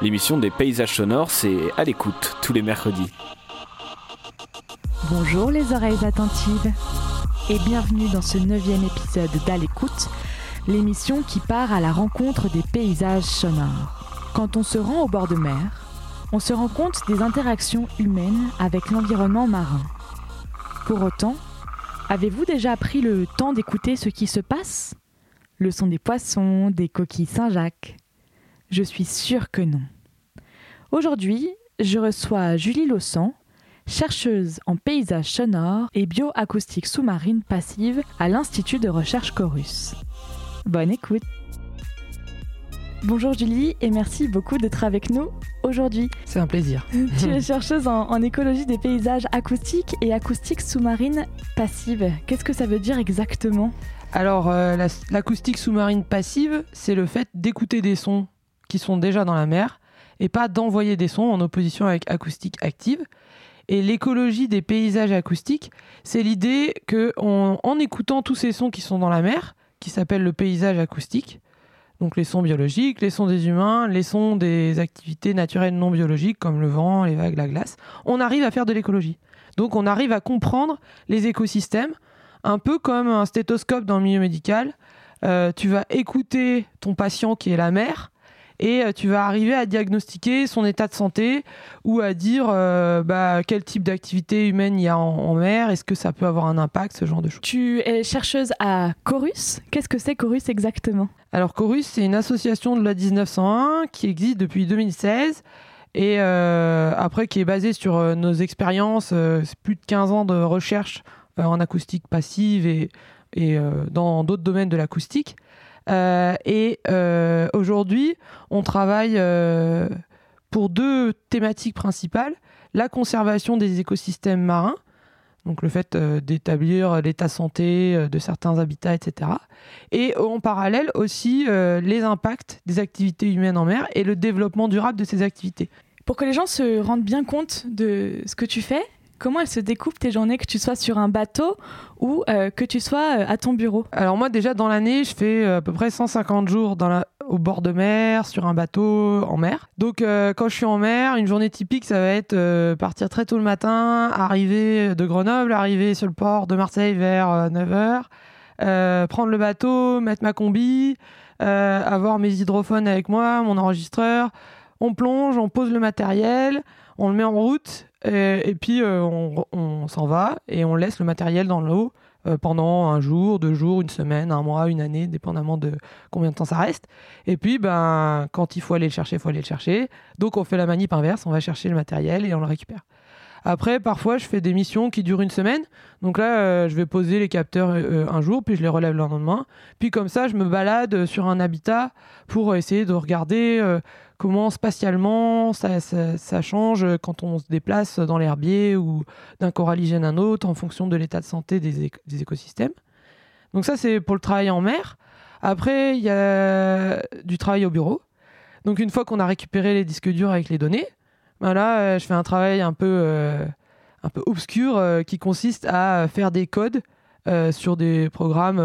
L'émission des paysages sonores, c'est à l'écoute tous les mercredis. Bonjour les oreilles attentives et bienvenue dans ce neuvième épisode d'À l'émission qui part à la rencontre des paysages sonores. Quand on se rend au bord de mer, on se rend compte des interactions humaines avec l'environnement marin. Pour autant, avez-vous déjà pris le temps d'écouter ce qui se passe? Le son des poissons, des coquilles Saint-Jacques je suis sûre que non. Aujourd'hui, je reçois Julie Lossan, chercheuse en paysage sonore et bioacoustique sous-marine passive à l'Institut de recherche Chorus. Bonne écoute Bonjour Julie et merci beaucoup d'être avec nous aujourd'hui. C'est un plaisir. tu es chercheuse en, écologie des paysages acoustiques et acoustiques sous-marine passive. Qu'est-ce que ça veut dire exactement? Alors, euh, l'acoustique sous-marine passive, c'est le fait d'écouter des sons qui sont déjà dans la mer et pas d'envoyer des sons en opposition avec acoustique active. Et l'écologie des paysages acoustiques, c'est l'idée que en écoutant tous ces sons qui sont dans la mer, qui s'appellent le paysage acoustique, donc les sons biologiques, les sons des humains, les sons des activités naturelles non biologiques comme le vent, les vagues, la glace, on arrive à faire de l'écologie. Donc on arrive à comprendre les écosystèmes, un peu comme un stéthoscope dans le milieu médical. Euh, tu vas écouter ton patient qui est la mer, et euh, tu vas arriver à diagnostiquer son état de santé ou à dire euh, bah, quel type d'activité humaine il y a en, mer, est-ce que ça peut avoir un impact, ce genre de choses. Tu es chercheuse à Chorus. Qu'est-ce que c'est Chorus exactement? Alors Chorus, c'est une association de la 1901 qui existe depuis 2016 et euh, après qui est basée sur nos expériences, plus de 15 ans de recherche en acoustique passive et, et dans d'autres domaines de l'acoustique. Euh, et euh, aujourd'hui, on travaille euh, pour deux thématiques principales. La conservation des écosystèmes marins, donc le fait d'établir l'état santé de certains habitats, etc. Et en parallèle aussi les impacts des activités humaines en mer et le développement durable de ces activités. Pour que les gens se rendent bien compte de ce que tu fais, Comment elles se découpent tes journées, que tu sois sur un bateau ou euh, que tu sois euh, à ton bureau? Alors moi déjà dans l'année, je fais euh, à peu près 150 jours au bord de mer, sur un bateau en mer. Donc quand je suis en mer, une journée typique, ça va être partir très tôt le matin, arriver de Grenoble, arriver sur le port de Marseille vers 9h, prendre le bateau, mettre ma combi, avoir mes hydrophones avec moi, mon enregistreur. On plonge, on pose le matériel, on le met en route et, puis euh, on, s'en va et on laisse le matériel dans l'eau euh, pendant un jour, deux jours, une semaine, un mois, une année, dépendamment de combien de temps ça reste. Et puis, ben, quand il faut aller le chercher, il faut aller le chercher. Donc, on fait la manip inverse, on va chercher le matériel et on le récupère. Après, parfois, je fais des missions qui durent une semaine. Donc là, euh, je vais poser les capteurs un jour, puis je les relève le lendemain. Puis comme ça, je me balade sur un habitat pour essayer de regarder comment spatialement ça, change quand on se déplace dans l'herbier ou d'un coralligène à un autre en fonction de l'état de santé des, écosystèmes. Donc ça, c'est pour le travail en mer. Après, il y a du travail au bureau. Donc une fois qu'on a récupéré les disques durs avec les données, ben là, euh, je fais un travail un peu, euh, un peu obscur euh, qui consiste à faire des codes sur des programmes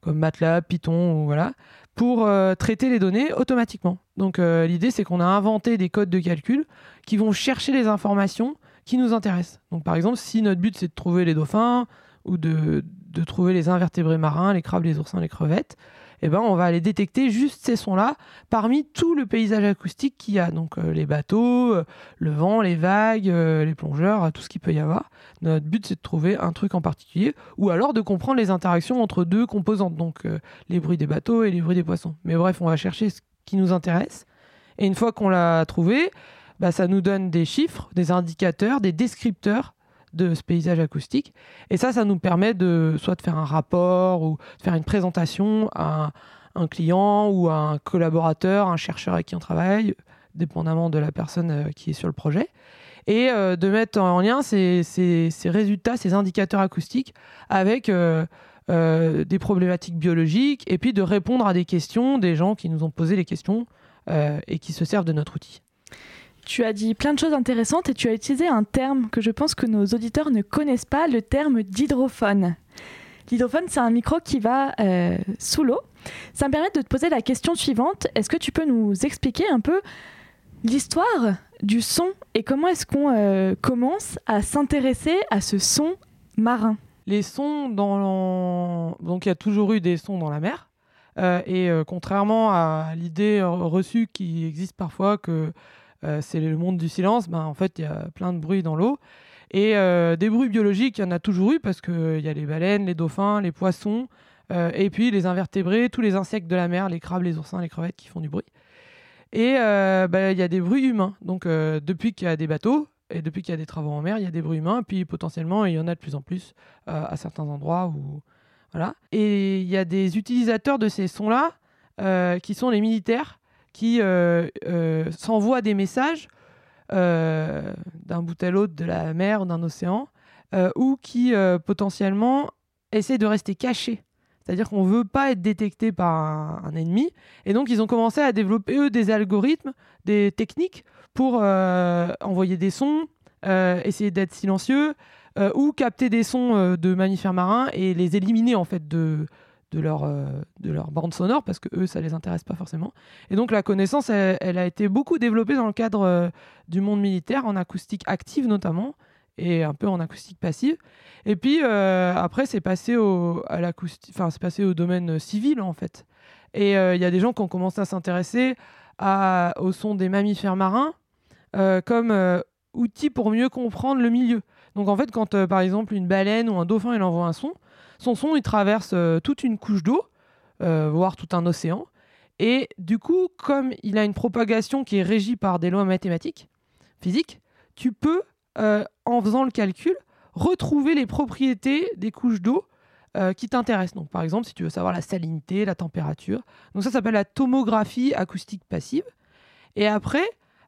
comme MATLAB, Python, voilà, pour euh, traiter les données automatiquement. Donc euh, l'idée c'est qu'on a inventé des codes de calcul qui vont chercher les informations qui nous intéressent. Donc par exemple, si notre but c'est de trouver les dauphins ou de, de trouver les invertébrés marins, les crabes, les oursins, les crevettes, eh ben, on va aller détecter juste ces sons-là parmi tout le paysage acoustique qu'il y a. Donc euh, les bateaux, euh, le vent, les vagues, euh, les plongeurs, tout ce qu'il peut y avoir. Notre but, c'est de trouver un truc en particulier ou alors de comprendre les interactions entre deux composantes, donc les bruits des bateaux et les bruits des poissons. Mais bref, on va chercher ce qui nous intéresse. Et une fois qu'on l'a trouvé, bah, ça nous donne des chiffres, des indicateurs, des descripteurs de ce paysage acoustique. Et ça, ça nous permet de soit de faire un rapport ou de faire une présentation à un, client ou à un collaborateur, un chercheur avec qui on travaille, dépendamment de la personne euh, qui est sur le projet. Et euh, de mettre en lien ces, résultats, ces indicateurs acoustiques avec euh, des problématiques biologiques et puis de répondre à des questions des gens qui nous ont posé les questions et qui se servent de notre outil. Tu as dit plein de choses intéressantes et tu as utilisé un terme que je pense que nos auditeurs ne connaissent pas, le terme d'hydrophone. L'hydrophone, c'est un micro qui va euh, sous l'eau. Ça me permet de te poser la question suivante. Est-ce que tu peux nous expliquer un peu l'histoire du son et comment est-ce qu'on euh, commence à s'intéresser à ce son marin? Les sons dans... Donc il y a toujours eu des sons dans la mer. Euh, et contrairement à l'idée reçue qui existe parfois que c'est le monde du silence, ben, en fait il y a plein de bruit dans l'eau. Et euh, des bruits biologiques, il y en a toujours eu parce qu'il euh, y a les baleines, les dauphins, les poissons, euh, et puis les invertébrés, tous les insectes de la mer, les crabes, les oursins, les crevettes qui font du bruit. Et bah, il y a des bruits humains. Donc depuis qu'il y a des bateaux et depuis qu'il y a des travaux en mer, il y a des bruits humains. Puis potentiellement, il y en a de plus en plus à certains endroits. Où... Voilà. Et il y a des utilisateurs de ces sons-là qui sont les militaires qui s'envoient des messages euh, d'un bout à l'autre de la mer ou d'un océan, euh, ou qui euh, potentiellement essaient de rester cachés. C'est-à-dire qu'on ne veut pas être détecté par un, ennemi. Et donc, ils ont commencé à développer, eux, des algorithmes, des techniques pour envoyer des sons, essayer d'être silencieux, ou capter des sons de mammifères marins et les éliminer, en fait, de, de leur, euh, de leur bande sonore parce que eux, ça les intéresse pas forcément. Et donc la connaissance, elle, a été beaucoup développée dans le cadre euh, du monde militaire, en acoustique active notamment, et un peu en acoustique passive. Et puis euh, après, c'est passé au, à enfin, passé au domaine civil en fait. Et il y a des gens qui ont commencé à s'intéresser au son des mammifères marins comme outil pour mieux comprendre le milieu. Donc en fait, quand par exemple une baleine ou un dauphin il envoie un son, son son, il traverse euh, toute une couche d'eau, euh, voire tout un océan. Et du coup, comme il a une propagation qui est régie par des lois mathématiques, physiques, tu peux, euh, en faisant le calcul, retrouver les propriétés des couches d'eau qui t'intéressent. Donc, par exemple, si tu veux savoir la salinité, la température. Donc, ça s'appelle la tomographie acoustique passive. Et après,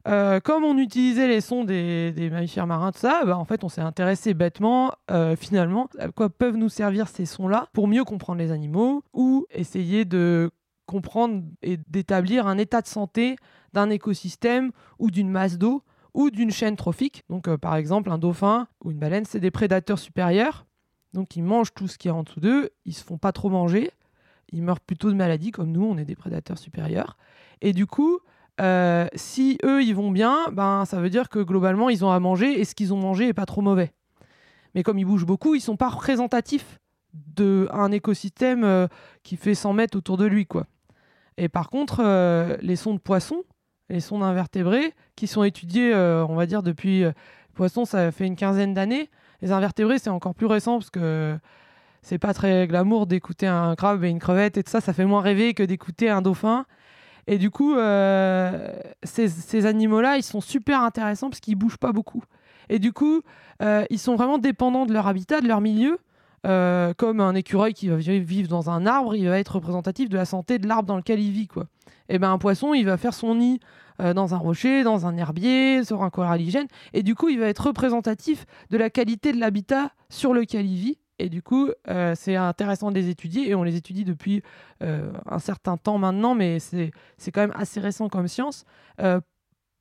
euh, comme on utilisait les sons des, mammifères marins, tout ça, bah, en fait, on s'est intéressé bêtement, euh, finalement, à quoi peuvent nous servir ces sons-là pour mieux comprendre les animaux ou essayer de comprendre et d'établir un état de santé d'un écosystème ou d'une masse d'eau ou d'une chaîne trophique. Donc, euh, par exemple, un dauphin ou une baleine, c'est des prédateurs supérieurs. Donc, ils mangent tout ce qui est en dessous d'eux. Ils se font pas trop manger. Ils meurent plutôt de maladie, comme nous, on est des prédateurs supérieurs. Et du coup, euh, si eux ils vont bien, ben ça veut dire que globalement ils ont à manger et ce qu'ils ont mangé est pas trop mauvais. Mais comme ils bougent beaucoup, ils sont pas représentatifs d'un écosystème euh, qui fait 100 mètres autour de lui quoi. Et par contre, euh, les sons de poissons, les sons d'invertébrés, qui sont étudiés, on va dire depuis poissons, ça fait une quinzaine d'années. Les invertébrés, c'est encore plus récent parce que c'est pas très glamour d'écouter un crabe et une crevette et tout ça. Ça fait moins rêver que d'écouter un dauphin et du coup, euh, ces, animaux-là, ils sont super intéressants parce qu'ils bougent pas beaucoup. Et du coup, euh, ils sont vraiment dépendants de leur habitat, de leur milieu. Euh, comme un écureuil qui va vivre dans un arbre, il va être représentatif de la santé de l'arbre dans lequel il vit. Quoi. Et ben un poisson, il va faire son nid dans un rocher, dans un herbier, sur un coralligène. Et du coup, il va être représentatif de la qualité de l'habitat sur lequel il vit. Et du coup, euh, c'est intéressant de les étudier et on les étudie depuis euh, un certain temps maintenant, mais c'est quand même assez récent comme science, euh,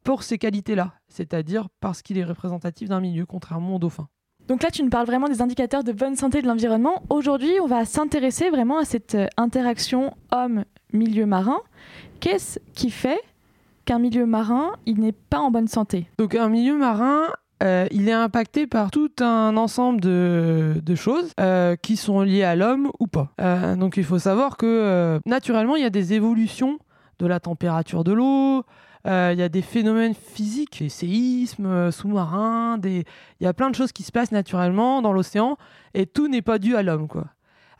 pour ces qualités-là, c'est-à-dire parce qu'il est représentatif d'un milieu, contrairement au dauphin. Donc là, tu nous parles vraiment des indicateurs de bonne santé de l'environnement. Aujourd'hui, on va s'intéresser vraiment à cette interaction homme-milieu marin. Qu'est-ce qui fait qu'un milieu marin, il n'est pas en bonne santé? Donc un milieu marin, euh, il est impacté par tout un ensemble de, choses euh, qui sont liées à l'homme ou pas. Euh, donc il faut savoir que naturellement, il y a des évolutions de la température de l'eau, il y a des phénomènes physiques, des séismes sous-marins, il y a plein de choses qui se passent naturellement dans l'océan et tout n'est pas dû à l'homme. quoi.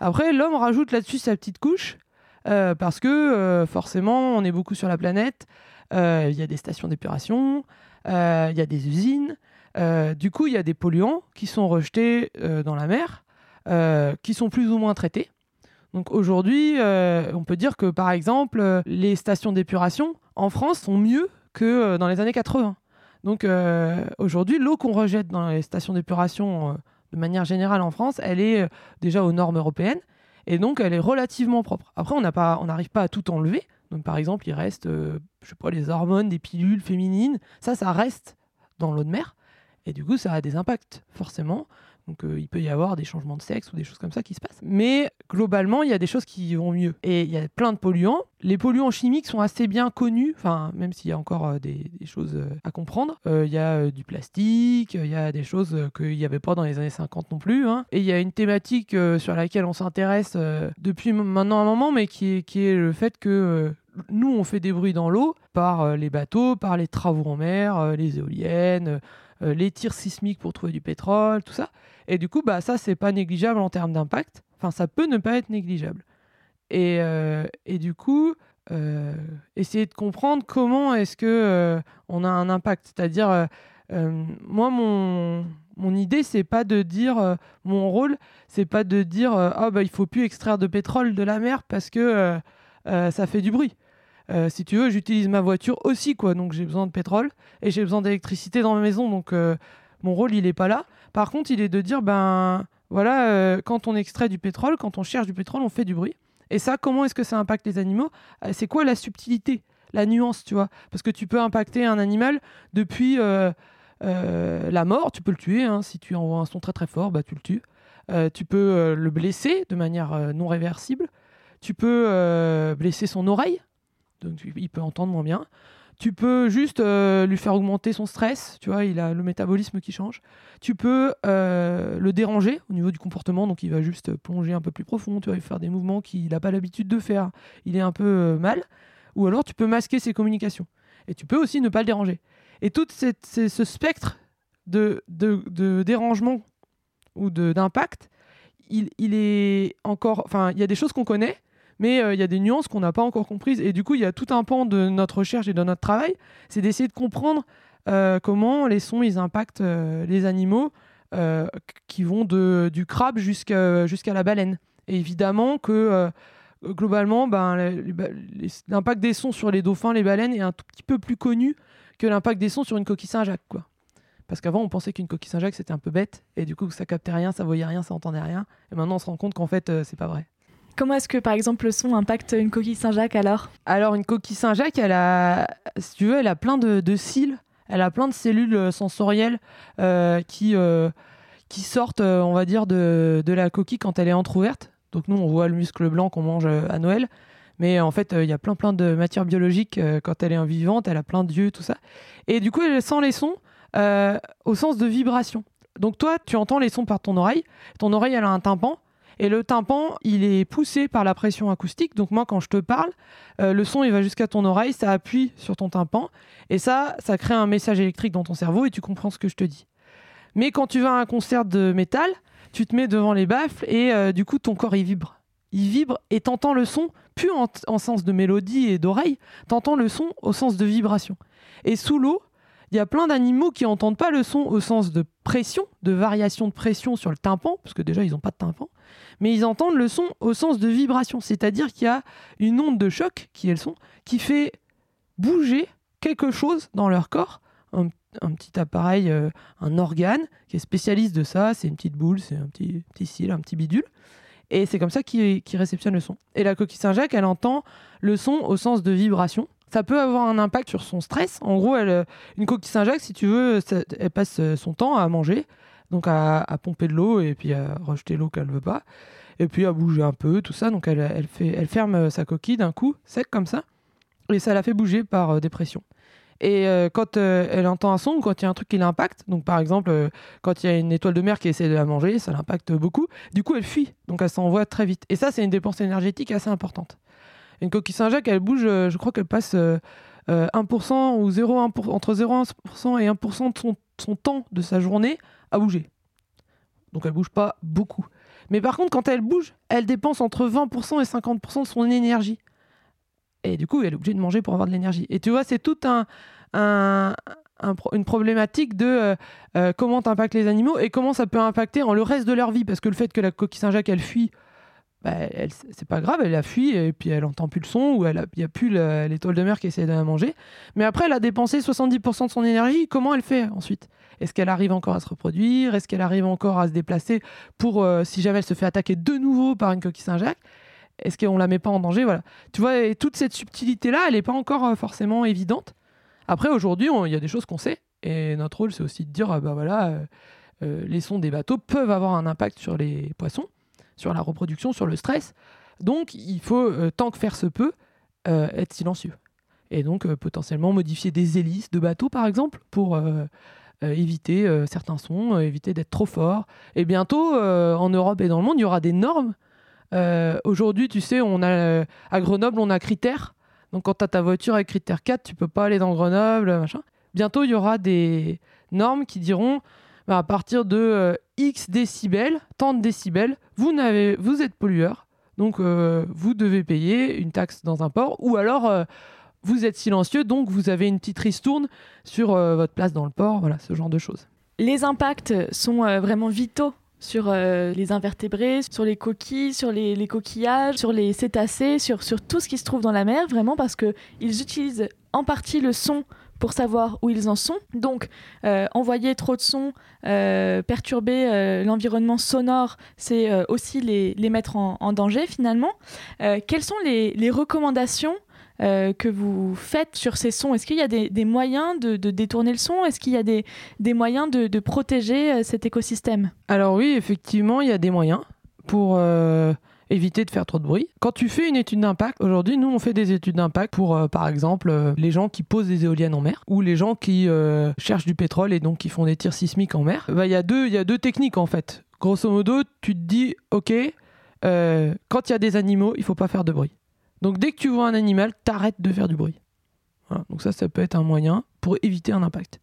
Après, l'homme rajoute là-dessus sa petite couche parce que forcément, on est beaucoup sur la planète, il y a des stations d'épuration, il y a des usines, euh, du coup, il y a des polluants qui sont rejetés euh, dans la mer, euh, qui sont plus ou moins traités. Donc aujourd'hui, on peut dire que par exemple, les stations d'épuration en France sont mieux que dans les années 80. Donc aujourd'hui, l'eau qu'on rejette dans les stations d'épuration de manière générale en France, elle est déjà aux normes européennes et donc elle est relativement propre. Après, on n'arrive pas, à tout enlever, Donc par exemple, il reste, je sais pas, les hormones, des pilules féminines. Ça, ça reste dans l'eau de mer. Et du coup, ça a des impacts, forcément. Donc euh, il peut y avoir des changements de sexe ou des choses comme ça qui se passent. Mais globalement, il y a des choses qui vont mieux. Et il y a plein de polluants. Les polluants chimiques sont assez bien connus, enfin même s'il y a encore euh, des, choses euh, à comprendre. Il y a du plastique, il y a des choses qu'il n'y avait pas dans les années 50 non plus. hein. Et il y a une thématique sur laquelle on s'intéresse depuis maintenant un moment, mais qui est, le fait que... nous, on fait des bruits dans l'eau par les bateaux, par les travaux en mer, les éoliennes, euh, les tirs sismiques pour trouver du pétrole, tout ça. Et du coup, bah, ça, c'est pas négligeable en termes d'impact. Enfin, ça peut ne pas être négligeable. Et, euh, et du coup, euh, essayer de comprendre comment est-ce que on a un impact. C'est-à-dire, moi, mon, mon idée, c'est pas de dire, mon rôle, c'est pas de dire, ah bah il faut plus extraire de pétrole de la mer parce que ça fait du bruit. Euh, si tu veux, j'utilise ma voiture aussi, quoi. Donc j'ai besoin de pétrole et j'ai besoin d'électricité dans ma maison. Donc euh, mon rôle, il est pas là. Par contre, il est de dire, ben voilà, euh, quand on extrait du pétrole, quand on cherche du pétrole, on fait du bruit. Et ça, comment est-ce que ça impacte les animaux? C'est quoi la subtilité, la nuance, tu vois? Parce que tu peux impacter un animal depuis la mort, tu peux le tuer. hein. si tu envoies un son très très fort, bah, tu le tues. Tu peux le blesser de manière non réversible. Tu peux blesser son oreille, donc il peut entendre moins bien. Tu peux juste euh, lui faire augmenter son stress, tu vois, il a le métabolisme qui change. Tu peux euh, le déranger au niveau du comportement, donc il va juste plonger un peu plus profond, tu vas lui faire des mouvements qu'il n'a pas l'habitude de faire, il est un peu euh, mal. Ou alors tu peux masquer ses communications. Et tu peux aussi ne pas le déranger. Et tout ce spectre de, dérangement ou d'impact, il est encore. Enfin, il y a des choses qu'on connaît, mais euh, il y a des nuances qu'on n'a pas encore comprises. Et du coup, il y a tout un pan de notre recherche et de notre travail, c'est d'essayer de comprendre euh, comment les sons ils impactent euh, les animaux qui vont de, du crabe jusqu'à jusqu'à la baleine. Et évidemment que globalement, ben, les- l'impact des sons sur les dauphins, les baleines est un tout petit peu plus connu que l'impact des sons sur une coquille Saint-Jacques. quoi. Parce qu'avant, on pensait qu'une coquille Saint-Jacques, c'était un peu bête, et du coup, ça captait rien, ça voyait rien, ça entendait rien. Et maintenant, on se rend compte qu'en fait, euh, c'est pas vrai. Comment est-ce que, par exemple, le son impacte une coquille Saint-Jacques alors? Alors, une coquille Saint-Jacques, elle a, si tu veux, elle a plein de, cils, elle a plein de cellules euh, sensorielles euh, qui, euh, qui sortent, on va dire, de, de la coquille quand elle est entrouverte. Donc, nous, on voit le muscle blanc qu'on mange à Noël. Mais en fait, il y a plein, plein de matières biologiques quand elle est vivante, elle a plein d'yeux, tout ça. Et du coup, elle sent les sons au sens de vibration. Donc, toi, tu entends les sons par ton oreille. Ton oreille, elle a un tympan. Et le tympan, il est poussé par la pression acoustique. Donc, moi, quand je te parle, euh, le son il va jusqu'à ton oreille, ça appuie sur ton tympan et ça, ça crée un message électrique dans ton cerveau et tu comprends ce que je te dis. Mais quand tu vas à un concert de métal, tu te mets devant les baffles et euh, du coup ton corps il vibre. Il vibre et t'entends le son plus en, en sens de mélodie et d'oreille, t'entends le son au sens de vibration. Et sous l'eau, il y a plein d'animaux qui n'entendent pas le son au sens de pression, de variation de pression sur le tympan, parce que déjà ils n'ont pas de tympan, mais ils entendent le son au sens de vibration, c'est-à-dire qu'il y a une onde de choc, qui est le son, qui fait bouger quelque chose dans leur corps, un, petit appareil, euh, un organe qui est spécialiste de ça, c'est une petite boule, c'est un petit, petit cil, un petit bidule, et c'est comme ça qu'ils qu'ils réceptionnent le son. Et la coquille Saint-Jacques, elle entend le son au sens de vibration. Ça peut avoir un impact sur son stress. En gros, euh, une coquille Saint-Jacques, si tu veux, elle passe euh, son temps à manger, donc à, pomper de l'eau et puis à rejeter l'eau qu'elle veut pas et puis à bouger un peu, tout ça. Donc elle, elle, ferme euh, sa coquille d'un coup, sec comme ça, et ça la fait bouger par euh, des pressions. Et quand elle entend un son, quand il y a un truc qui l'impacte, donc par exemple, quand il y a une étoile de mer qui essaie de la manger, ça l'impacte beaucoup. Du coup, elle fuit, donc elle s'envoie très vite. Et ça, c'est une dépense énergétique assez importante. Une coquille Saint-Jacques, elle bouge, euh, je crois qu'elle passe euh, euh, 1% ou 0,1%, entre 0,1% et 1% de son, temps de sa journée à bouger. Donc elle bouge pas beaucoup. Mais par contre, quand elle bouge, elle dépense entre 20% et 50% de son énergie. Et du coup, elle est obligée de manger pour avoir de l'énergie. Et tu vois, c'est tout une problématique de euh, euh, comment les animaux et comment ça peut impacter en le reste de leur vie. Parce que le fait que la coquille Saint-Jacques, elle fuit, bah, elle, c'est pas grave, elle a fui et puis elle entend plus le son ou il n'y a plus la- l'étoile de mer qui essaie de la manger. Mais après, elle a dépensé 70% de son énergie. Comment elle fait ensuite? Est-ce qu'elle arrive encore à se reproduire? Est-ce qu'elle arrive encore à se déplacer pour, euh, si jamais elle se fait attaquer de nouveau par une coquille Saint-Jacques? Est-ce qu'on la met pas en danger? Voilà. Tu vois, toute cette subtilité-là, elle n'est pas encore euh, forcément évidente. Après, aujourd'hui, il y a des choses qu'on sait. Et notre rôle, c'est aussi de dire, ah bah voilà, euh, les sons des bateaux peuvent avoir un impact sur les poissons, sur la reproduction, sur le stress. Donc, il faut, euh, tant que faire se peut, euh, être silencieux. Et donc, euh, potentiellement modifier des hélices de bateaux, par exemple, pour éviter certains sons, éviter d'être trop fort. Et bientôt, en Europe et dans le monde, il y aura des normes. Aujourd'hui, tu sais, on a, à Grenoble, on a critères. Donc, quand tu as ta voiture avec critère 4, tu peux pas aller dans Grenoble, machin. Bientôt, il y aura des normes qui diront bah, à partir de euh, X décibels, tant de décibels, vous, êtes pollueur. Donc, euh, vous devez payer une taxe dans un port. Ou alors, euh, vous êtes silencieux, donc vous avez une petite ristourne sur votre place dans le port. Voilà, ce genre de choses. Les impacts sont vraiment vitaux sur les invertébrés, sur les coquilles, sur les, les coquillages, sur les cétacés, sur, sur tout ce qui se trouve dans la mer, vraiment parce qu'ils utilisent en partie le son pour savoir où ils en sont. Donc, euh, envoyer trop de sons, euh, perturber euh, l'environnement sonore, c'est aussi les, les mettre en, danger finalement. Quelles sont les, les recommandations que vous faites sur ces sons? Est-ce qu'il y a des, moyens de, détourner le son? Est-ce qu'il y a des, des moyens de, de protéger cet écosystème? Alors oui, effectivement, il y a des moyens pour éviter de faire trop de bruit. Quand tu fais une étude d'impact, aujourd'hui, nous, on fait des études d'impact pour, euh, par exemple, euh, les gens qui posent des éoliennes en mer ou les gens qui euh, cherchent du pétrole et donc qui font des tirs sismiques en mer. Bah, Il y, a deux- y a deux techniques, en fait. Grosso modo, tu te dis, OK, quand il y a des animaux, il faut pas faire de bruit. Donc dès que tu vois un animal, t'arrêtes de faire du bruit. Donc ça, ça peut être un moyen pour éviter un impact.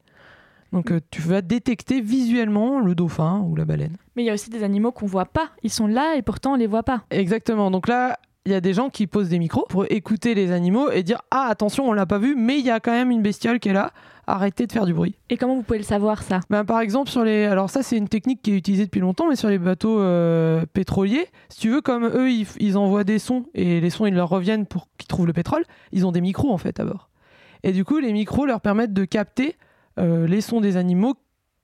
Donc euh, tu vas détecter visuellement le dauphin ou la baleine. Mais il y a aussi des animaux qu'on voit pas. Ils sont là et pourtant on les voit pas. Exactement. Donc là, il y a des gens qui posent des micros pour écouter les animaux et dire ah attention, on l'a pas vu, mais il y a quand même une bestiole qui est là. Arrêtez de faire du bruit. Et comment vous pouvez le savoir ça? Ben, par exemple sur les, alors ça c'est une technique qui est utilisée depuis longtemps, mais sur les bateaux euh, pétroliers, si tu veux, comme eux ils, ils envoient des sons et les sons ils leur reviennent pour qu'ils trouvent le pétrole, ils ont des micros en fait à bord. Et du coup, les micros leur permettent de capter les sons des animaux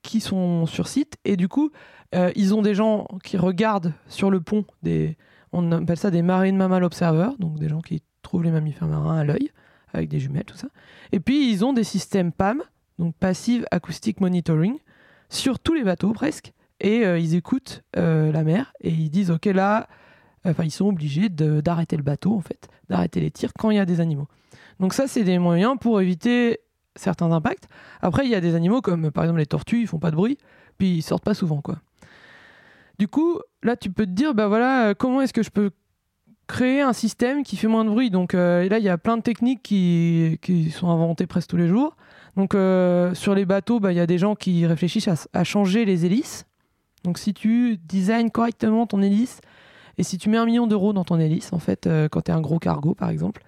qui sont sur site. Et du coup, euh, ils ont des gens qui regardent sur le pont des, on appelle ça des marine mammal observers, donc des gens qui trouvent les mammifères marins à l'œil avec des jumelles, tout ça. Et puis ils ont des systèmes PAM, donc Passive Acoustic Monitoring, sur tous les bateaux presque. Et euh, ils écoutent euh, la mer et ils disent ok là, enfin ils sont obligés d'arrêter le bateau en fait, d'arrêter les tirs quand il y a des animaux. Donc ça c'est des moyens pour éviter certains impacts. Après il y a des animaux comme par exemple les tortues, ils font pas de bruit, puis ils sortent pas souvent quoi. Du coup là tu peux te dire bah voilà euh, comment est-ce que je peux créer un système qui fait moins de bruit? Donc euh, là, il y a plein de techniques qui, sont inventées presque tous les jours. Donc euh, sur les bateaux, bah, il y a des gens qui réfléchissent à, changer les hélices. Donc si tu designs correctement ton hélice et si tu mets un million d'euros dans ton hélice, en fait, quand tu es un gros cargo par exemple,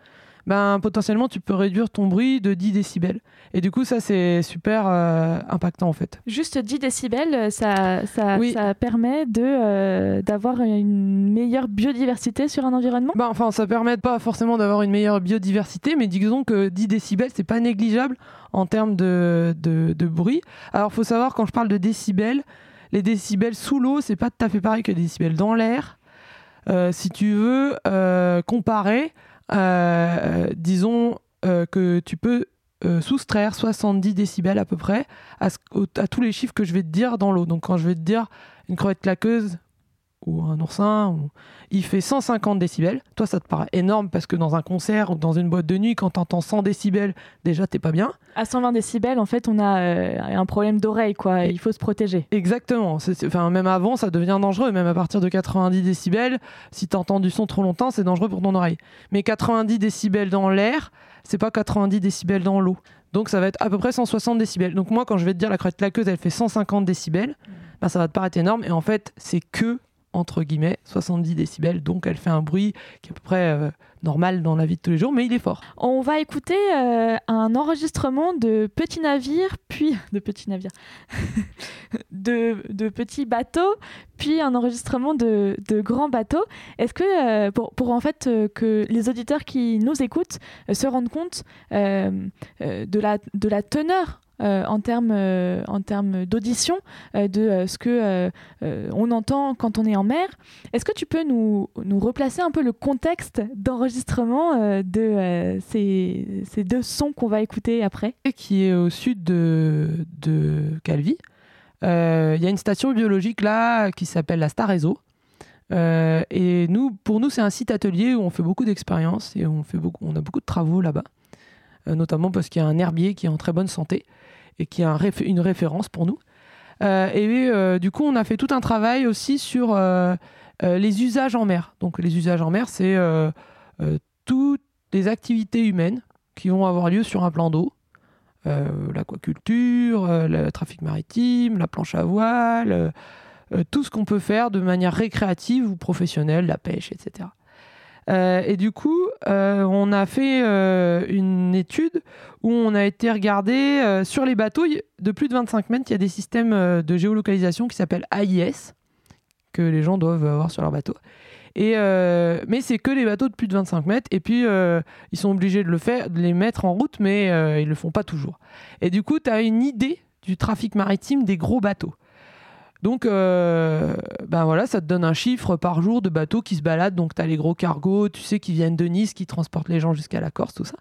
ben, potentiellement tu peux réduire ton bruit de 10 décibels. Et du coup, ça c'est super euh, impactant en fait. Juste 10 décibels, ça, ça, Oui. ça permet de, euh, d'avoir une meilleure biodiversité sur un environnement? Bah, enfin, ça permet pas forcément d'avoir une meilleure biodiversité, mais disons que 10 décibels, c'est pas négligeable en termes de, de, de bruit. Alors, faut savoir, quand je parle de décibels, les décibels sous l'eau, c'est pas tout à fait pareil que les décibels dans l'air. Euh, si tu veux euh, comparer, euh, disons euh, que tu peux euh, soustraire 70 décibels à peu près à, à tous les chiffres que je vais te dire dans l'eau. Donc, quand je vais te dire une crevette claqueuse ou un oursin, ou- il fait 150 décibels. Toi, ça te paraît énorme parce que dans un concert ou dans une boîte de nuit, quand t'entends 100 décibels, déjà, t'es pas bien. À 120 décibels, en fait, on a euh, un problème d'oreille, quoi. Il faut se protéger. Exactement. C'est- c'est- Enfin, même avant, ça devient dangereux. Même à partir de 90 décibels, si t'entends du son trop longtemps, c'est dangereux pour ton oreille. Mais 90 décibels dans l'air, c'est pas 90 décibels dans l'eau. Donc ça va être à peu près 160 décibels. Donc moi, quand je vais te dire la crête claqueuse, elle fait 150 décibels, bah, ça va te paraître énorme. Et en fait, c'est que entre guillemets 70 décibels. Donc elle fait un bruit qui est à peu près euh, normal dans la vie de tous les jours, mais il est fort. On va écouter euh, un enregistrement de petits navires, puis de petits navires, de, petits bateaux, puis un enregistrement de, grands bateaux. Est-ce que euh, pour, en fait que les auditeurs qui nous écoutent se rendent compte de la teneur euh, en termes euh, en termes d'audition euh, de euh, ce que on entend quand on est en mer. Est-ce que tu peux nous, nous replacer un peu le contexte d'enregistrement de ces, ces deux sons qu'on va écouter après? Qui est au sud de, de Calvi. Il y a une station biologique là qui s'appelle la Star Réseau. Et nous, pour nous, c'est un site atelier où on fait beaucoup d'expériences et on, fait beaucoup, on a beaucoup de travaux là-bas. Notamment parce qu'il y a un herbier qui est en très bonne santé et qui est une référence pour nous. Euh, et euh, du coup, on a fait tout un travail aussi sur euh, les usages en mer. Donc, les usages en mer, c'est toutes les activités humaines qui vont avoir lieu sur un plan d'eau. L'aquaculture, le trafic maritime, la planche à voile, tout ce qu'on peut faire de manière récréative ou professionnelle, la pêche, etc. Euh, et du coup, euh, on a fait euh, une étude où on a été regardé euh, sur les bateaux de plus de 25 mètres. Il y a des systèmes de géolocalisation qui s'appellent AIS, que les gens doivent avoir sur leur bateau. Et, mais c'est que les bateaux de plus de 25 mètres. Et puis, ils sont obligés de, le faire, de les mettre en route, mais ils ne le font pas toujours. Et du coup, tu as une idée du trafic maritime des gros bateaux. Donc, euh, ben voilà, ça te donne un chiffre par jour de bateaux qui se baladent. Donc, tu as les gros cargos, tu sais, qui viennent de Nice, qui transportent les gens jusqu'à la Corse, tout ça.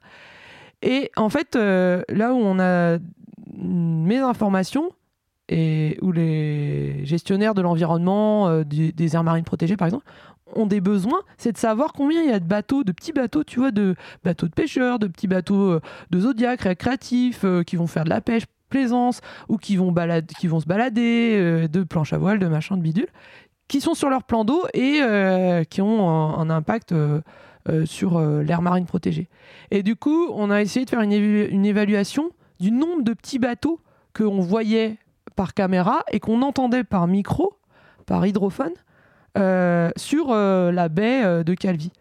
Et en fait, euh, là où on a mes informations, et où les gestionnaires de l'environnement, euh, des aires marines protégées, par exemple, ont des besoins, c'est de savoir combien il y a de bateaux, de petits bateaux, tu vois, de bateaux de pêcheurs, de petits bateaux de zodiac récréatifs, qui vont faire de la pêche plaisance ou qui vont, se balader, euh, de planches à voile, de machin, de bidule, qui sont sur leur plan d'eau et euh, qui ont un, impact euh, sur l'aire marine protégée. Et du coup, on a essayé de faire une, évaluation du nombre de petits bateaux qu'on voyait par caméra et qu'on entendait par micro, par hydrophone, sur la baie de Calvi.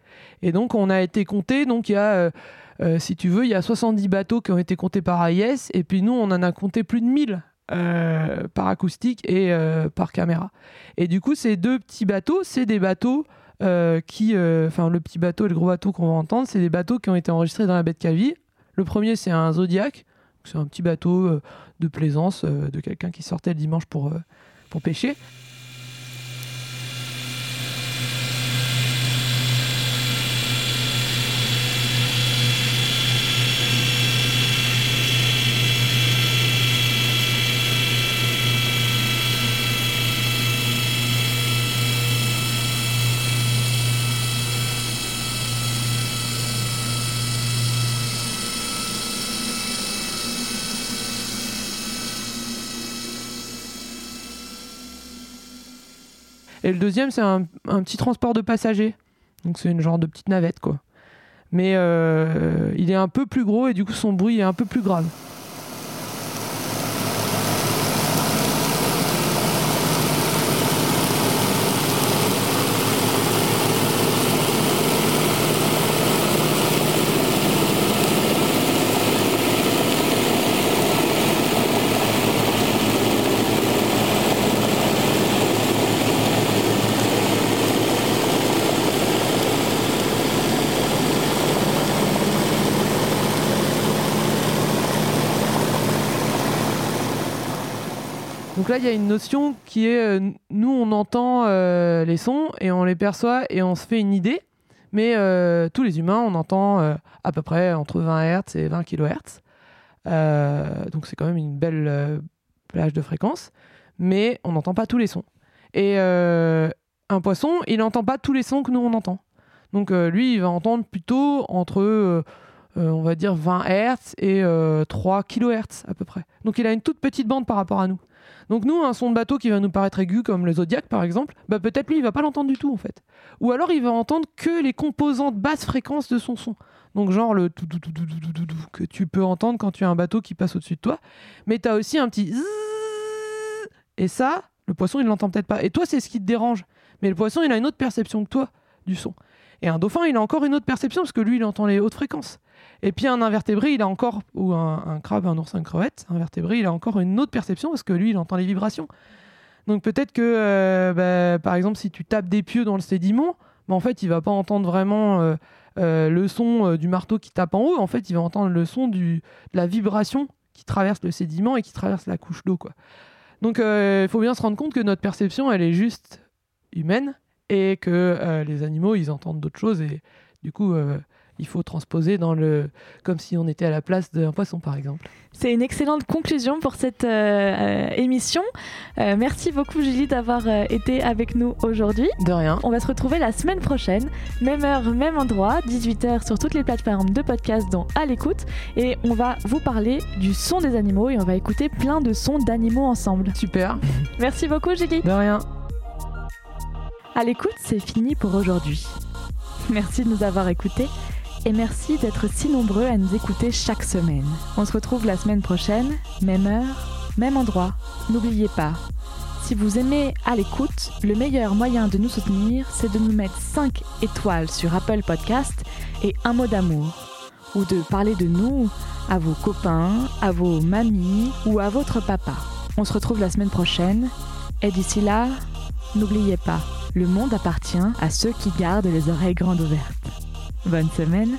Et donc, on a été compté, donc il y a, euh, si tu veux, il y a 70 bateaux qui ont été comptés par AIS, et puis nous, on en a compté plus de 1000 euh, par acoustique et euh, par caméra. Et du coup, ces deux petits bateaux, c'est des bateaux qui, enfin, le petit bateau et le gros bateau qu'on va entendre, c'est des bateaux qui ont été enregistrés dans la baie de Calvi. Le premier, c'est un Zodiac, c'est un petit bateau de plaisance de quelqu'un qui sortait le dimanche pour, pour pêcher. Et le deuxième, c'est un, petit transport de passagers. Donc c'est une genre de petite navette, quoi. Mais euh, il est un peu plus gros et du coup son bruit est un peu plus grave. Donc là, il y a une notion qui est, euh, nous, on entend euh, les sons et on les perçoit et on se fait une idée. Mais euh, tous les humains, on entend à peu près entre 20 Hz et 20 kHz. Donc c'est quand même une belle plage de fréquence. Mais on n'entend pas tous les sons. Et un poisson, il n'entend pas tous les sons que nous, on entend. Donc lui, il va entendre plutôt entre, on va dire, 20 Hz et euh, 3 kHz à peu près. Donc il a une toute petite bande par rapport à nous. Donc nous, un son de bateau qui va nous paraître aigu, comme le Zodiac par exemple, bah peut-être lui, il va pas l'entendre du tout en fait. Ou alors il va entendre que les composantes basse fréquence de son son. Donc genre le tout, tout, tout, tout, tout, tout, que tu peux entendre quand tu as un bateau qui passe au-dessus de toi. Mais tu as aussi un petit et ça, le poisson, il l'entend peut-être pas. Et toi, c'est ce qui te dérange. Mais le poisson, il a une autre perception que toi du son. Et un dauphin, il a encore une autre perception parce que lui, il entend les hautes fréquences. Et puis un invertébré, il a encore, ou un, crabe, un oursin, une crevette, un invertébré, il a encore une autre perception parce que lui, il entend les vibrations. Donc peut-être que, euh, bah, par exemple, si tu tapes des pieux dans le sédiment, bah, en fait, il va pas entendre vraiment euh, euh, le son du marteau qui tape en haut. En fait, il va entendre le son de la vibration qui traverse le sédiment et qui traverse la couche d'eau. Donc il faut bien se rendre compte que notre perception, elle est juste humaine et que euh, les animaux, ils entendent d'autres choses et du coup, euh, il faut transposer dans le comme si on était à la place d'un poisson, par exemple. C'est une excellente conclusion pour cette euh, émission. Merci beaucoup Julie d'avoir été avec nous aujourd'hui. De rien. On va se retrouver la semaine prochaine, même heure, même endroit, 18h sur toutes les plateformes de podcast dont à l'écoute. Et on va vous parler du son des animaux et on va écouter plein de sons d'animaux ensemble. Super. Merci beaucoup Julie. De rien. À l'écoute, c'est fini pour aujourd'hui. Merci de nous avoir écoutés et merci d'être si nombreux à nous écouter chaque semaine. On se retrouve la semaine prochaine, même heure, même endroit. N'oubliez pas, si vous aimez à l'écoute, le meilleur moyen de nous soutenir, c'est de nous mettre 5 étoiles sur Apple Podcast et un mot d'amour. Ou de parler de nous à vos copains, à vos mamies ou à votre papa. On se retrouve la semaine prochaine et d'ici là, n'oubliez pas, le monde appartient à ceux qui gardent les oreilles grandes ouvertes. Bonne semaine